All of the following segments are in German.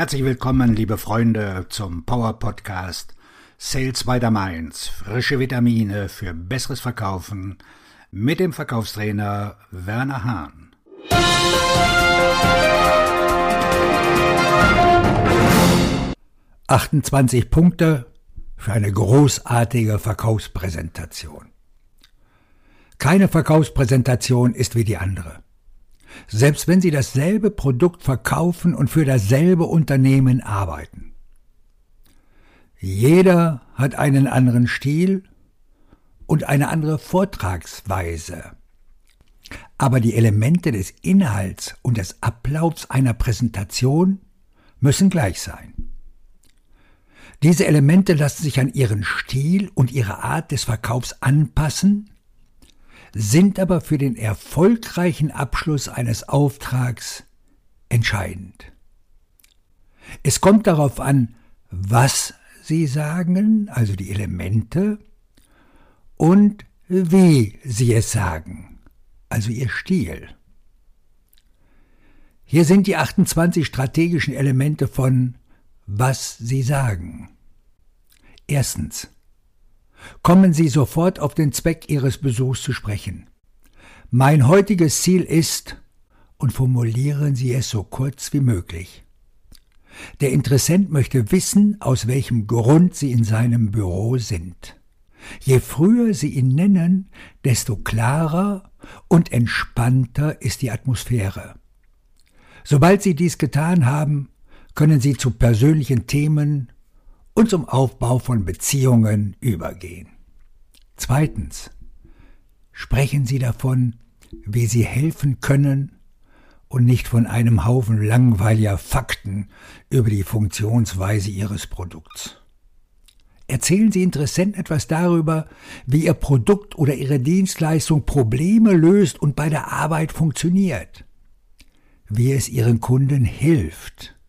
Herzlich willkommen, liebe Freunde, zum Power Podcast Sales by the Mainz. Frische Vitamine für besseres Verkaufen mit dem Verkaufstrainer Werner Hahn. »28 Punkte für eine großartige Verkaufspräsentation.« Keine Verkaufspräsentation ist wie die andere. Selbst wenn Sie dasselbe Produkt verkaufen und für dasselbe Unternehmen arbeiten. Jeder hat einen anderen Stil und eine andere Vortragsweise. Aber die Elemente des Inhalts und des Ablaufs einer Präsentation müssen gleich sein. Diese Elemente lassen sich an ihren Stil und ihre Art des Verkaufs anpassen, sind aber für den erfolgreichen Abschluss eines Auftrags entscheidend. Es kommt darauf an, was Sie sagen, also die Elemente, und wie Sie es sagen, also Ihr Stil. Hier sind die 28 strategischen Elemente von was Sie sagen. Erstens. Kommen Sie sofort auf den Zweck Ihres Besuchs zu sprechen. Mein heutiges Ziel ist, und formulieren Sie es so kurz wie möglich. Der Interessent möchte wissen, aus welchem Grund Sie in seinem Büro sind. Je früher Sie ihn nennen, desto klarer und entspannter ist die Atmosphäre. Sobald Sie dies getan haben, können Sie zu persönlichen Themen und zum Aufbau von Beziehungen übergehen. Zweitens. Sprechen Sie davon, wie Sie helfen können und nicht von einem Haufen langweiliger Fakten über die Funktionsweise Ihres Produkts. Erzählen Sie Interessenten etwas darüber, wie Ihr Produkt oder Ihre Dienstleistung Probleme löst und bei der Arbeit funktioniert, wie es Ihren Kunden hilft.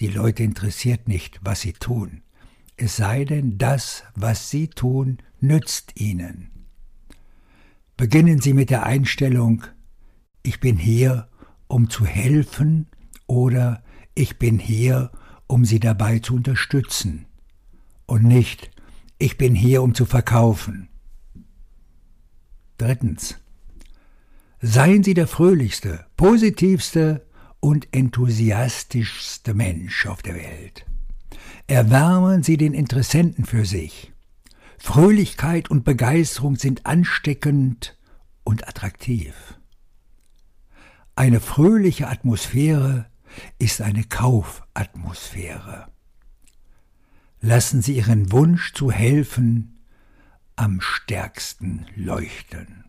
Die Leute interessiert nicht, was sie tun, es sei denn, das, was sie tun, nützt ihnen. Beginnen Sie mit der Einstellung, ich bin hier, um zu helfen oder ich bin hier, um Sie dabei zu unterstützen und nicht, ich bin hier, um zu verkaufen. Drittens. Seien Sie der fröhlichste, positivste und enthusiastischste Mensch auf der Welt. Erwärmen Sie den Interessenten für sich. Fröhlichkeit und Begeisterung sind ansteckend und attraktiv. Eine fröhliche Atmosphäre ist eine Kaufatmosphäre lassen Sie Ihren Wunsch zu helfen am stärksten leuchten.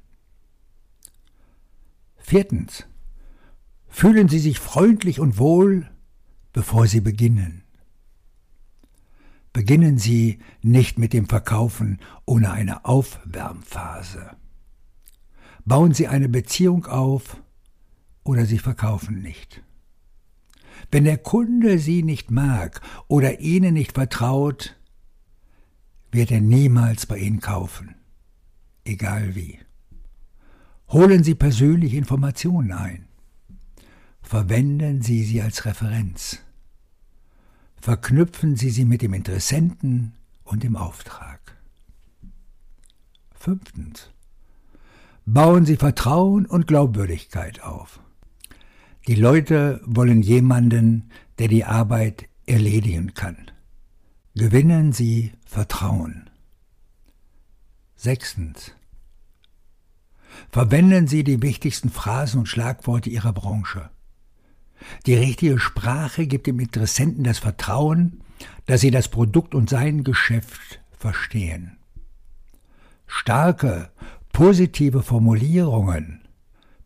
Viertens. Fühlen Sie sich freundlich und wohl, bevor Sie beginnen. Beginnen Sie nicht mit dem Verkaufen ohne eine Aufwärmphase. Bauen Sie eine Beziehung auf oder Sie verkaufen nicht. Wenn der Kunde Sie nicht mag oder Ihnen nicht vertraut, wird er niemals bei Ihnen kaufen, egal wie. Holen Sie persönlich Informationen ein. Verwenden Sie sie als Referenz. Verknüpfen Sie sie mit dem Interessenten und dem Auftrag. Fünftens. Bauen Sie Vertrauen und Glaubwürdigkeit auf. Die Leute wollen jemanden, der die Arbeit erledigen kann. Gewinnen Sie Vertrauen. Sechstens. Verwenden Sie die wichtigsten Phrasen und Schlagworte Ihrer Branche. Die richtige Sprache gibt dem Interessenten das Vertrauen, dass Sie das Produkt und sein Geschäft verstehen. Starke, positive Formulierungen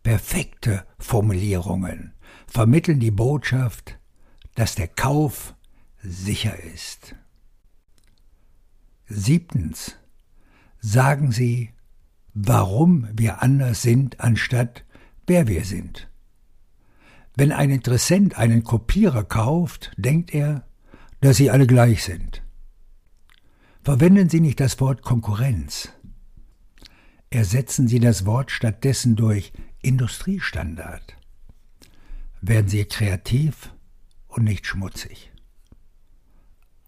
Perfekte Formulierungen vermitteln die Botschaft, dass der Kauf sicher ist. Siebtens. Sagen Sie, warum wir anders sind, anstatt wer wir sind. Wenn ein Interessent einen Kopierer kauft, denkt er, dass sie alle gleich sind. Verwenden Sie nicht das Wort Konkurrenz. Ersetzen Sie das Wort stattdessen durch Industriestandard. Werden Sie kreativ und nicht schmutzig.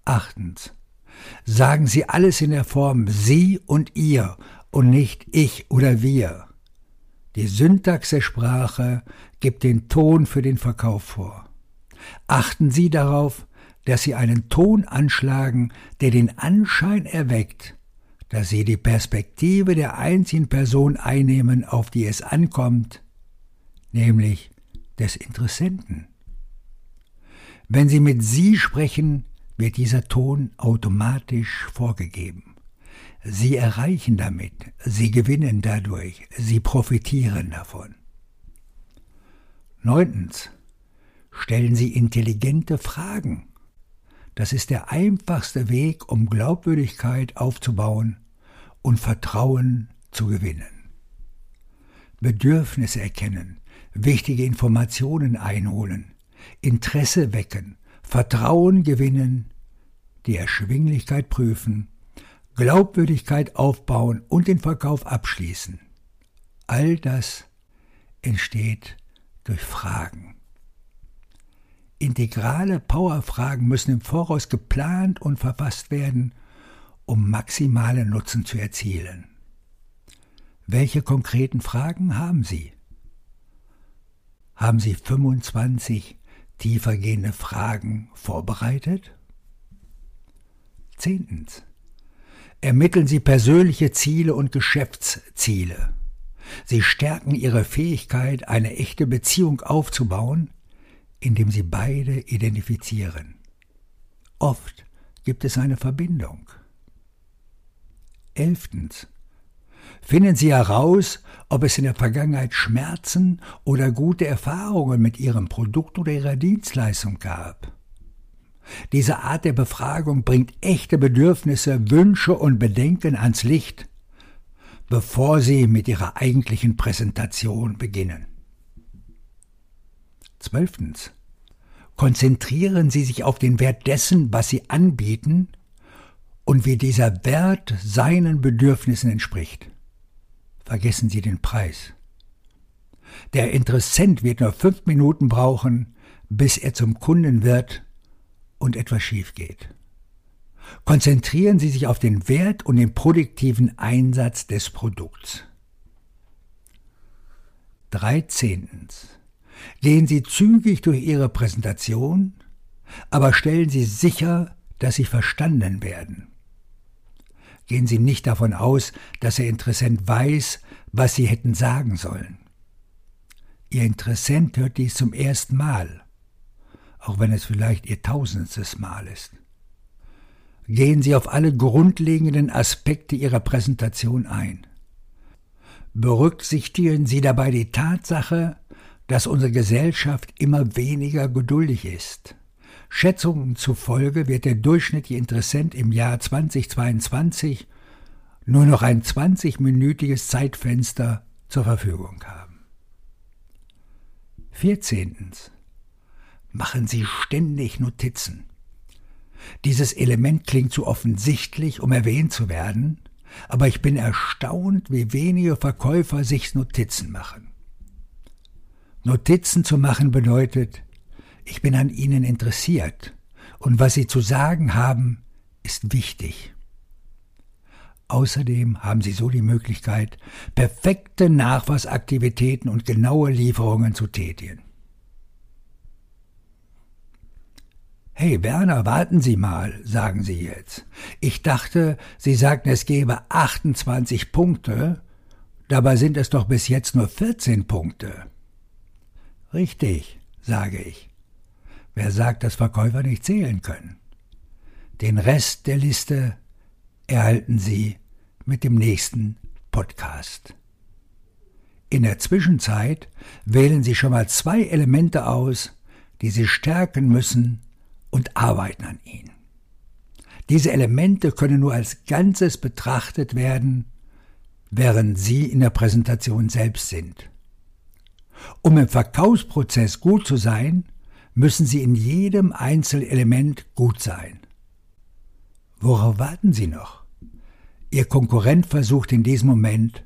Achtens. Sagen Sie alles in der Form Sie und ihr und nicht ich oder wir. Die Syntax der Sprache gibt den Ton für den Verkauf vor. Achten Sie darauf, dass Sie einen Ton anschlagen, der den Anschein erweckt, dass Sie die Perspektive der einzigen Person einnehmen, auf die es ankommt, nämlich des Interessenten. Wenn Sie mit Sie sprechen, wird dieser Ton automatisch vorgegeben. Sie erreichen damit, Sie gewinnen dadurch, Sie profitieren davon. Neuntens. Stellen Sie intelligente Fragen. Das ist der einfachste Weg, um Glaubwürdigkeit aufzubauen und Vertrauen zu gewinnen. Bedürfnisse erkennen, wichtige Informationen einholen, Interesse wecken, Vertrauen gewinnen, die Erschwinglichkeit prüfen, Glaubwürdigkeit aufbauen und den Verkauf abschließen. All das entsteht durch Fragen. Integrale Powerfragen müssen im Voraus geplant und verfasst werden, um maximalen Nutzen zu erzielen. Welche konkreten Fragen haben Sie? Haben Sie 25 tiefergehende Fragen vorbereitet? Zehntens. Ermitteln Sie persönliche Ziele und Geschäftsziele. Sie stärken Ihre Fähigkeit, eine echte Beziehung aufzubauen, indem Sie beide identifizieren. Oft gibt es eine Verbindung. Elftens. Finden Sie heraus, ob es in der Vergangenheit Schmerzen oder gute Erfahrungen mit Ihrem Produkt oder Ihrer Dienstleistung gab. Diese Art der Befragung bringt echte Bedürfnisse, Wünsche und Bedenken ans Licht, bevor Sie mit Ihrer eigentlichen Präsentation beginnen. Zwölftens. Konzentrieren Sie sich auf den Wert dessen, was Sie anbieten und wie dieser Wert seinen Bedürfnissen entspricht. Vergessen Sie den Preis. Der Interessent wird nur fünf Minuten brauchen, bis er zum Kunden wird und etwas schief geht. Konzentrieren Sie sich auf den Wert und den produktiven Einsatz des Produkts. 13. Gehen Sie zügig durch Ihre Präsentation, aber stellen Sie sicher, dass Sie verstanden werden gehen Sie nicht davon aus, dass Ihr Interessent weiß, was Sie hätten sagen sollen. Ihr Interessent hört dies zum ersten Mal, auch wenn es vielleicht Ihr tausendstes Mal ist. Gehen Sie auf alle grundlegenden Aspekte Ihrer Präsentation ein. Berücksichtigen Sie dabei die Tatsache, dass unsere Gesellschaft immer weniger geduldig ist. Schätzungen zufolge wird der durchschnittliche Interessent im Jahr 2022 nur noch ein 20-minütiges Zeitfenster zur Verfügung haben. 14. Machen Sie ständig Notizen. Dieses Element klingt zu offensichtlich, um erwähnt zu werden, aber ich bin erstaunt, wie wenige Verkäufer sich Notizen machen. Notizen zu machen bedeutet, ich bin an Ihnen interessiert und was Sie zu sagen haben, ist wichtig. Außerdem haben Sie so die Möglichkeit, perfekte Nachweisaktivitäten und genaue Lieferungen zu tätigen. Hey Werner, warten Sie mal, sagen Sie jetzt. Ich dachte, Sie sagten, es gäbe 28 Punkte, dabei sind es doch bis jetzt nur 14 Punkte. Richtig, sage ich. Wer sagt, dass Verkäufer nicht zählen können? Den Rest der Liste erhalten Sie mit dem nächsten Podcast. In der Zwischenzeit wählen Sie schon mal zwei Elemente aus, die Sie stärken müssen und arbeiten an ihnen. Diese Elemente können nur als Ganzes betrachtet werden, während Sie in der Präsentation selbst sind. Um im Verkaufsprozess gut zu sein, müssen Sie in jedem Einzelelement gut sein. Worauf warten Sie noch? Ihr Konkurrent versucht in diesem Moment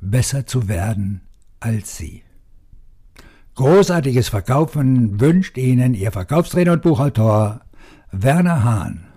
besser zu werden als Sie. Großartiges Verkaufen wünscht Ihnen Ihr Verkaufstrainer und Buchautor Werner Hahn.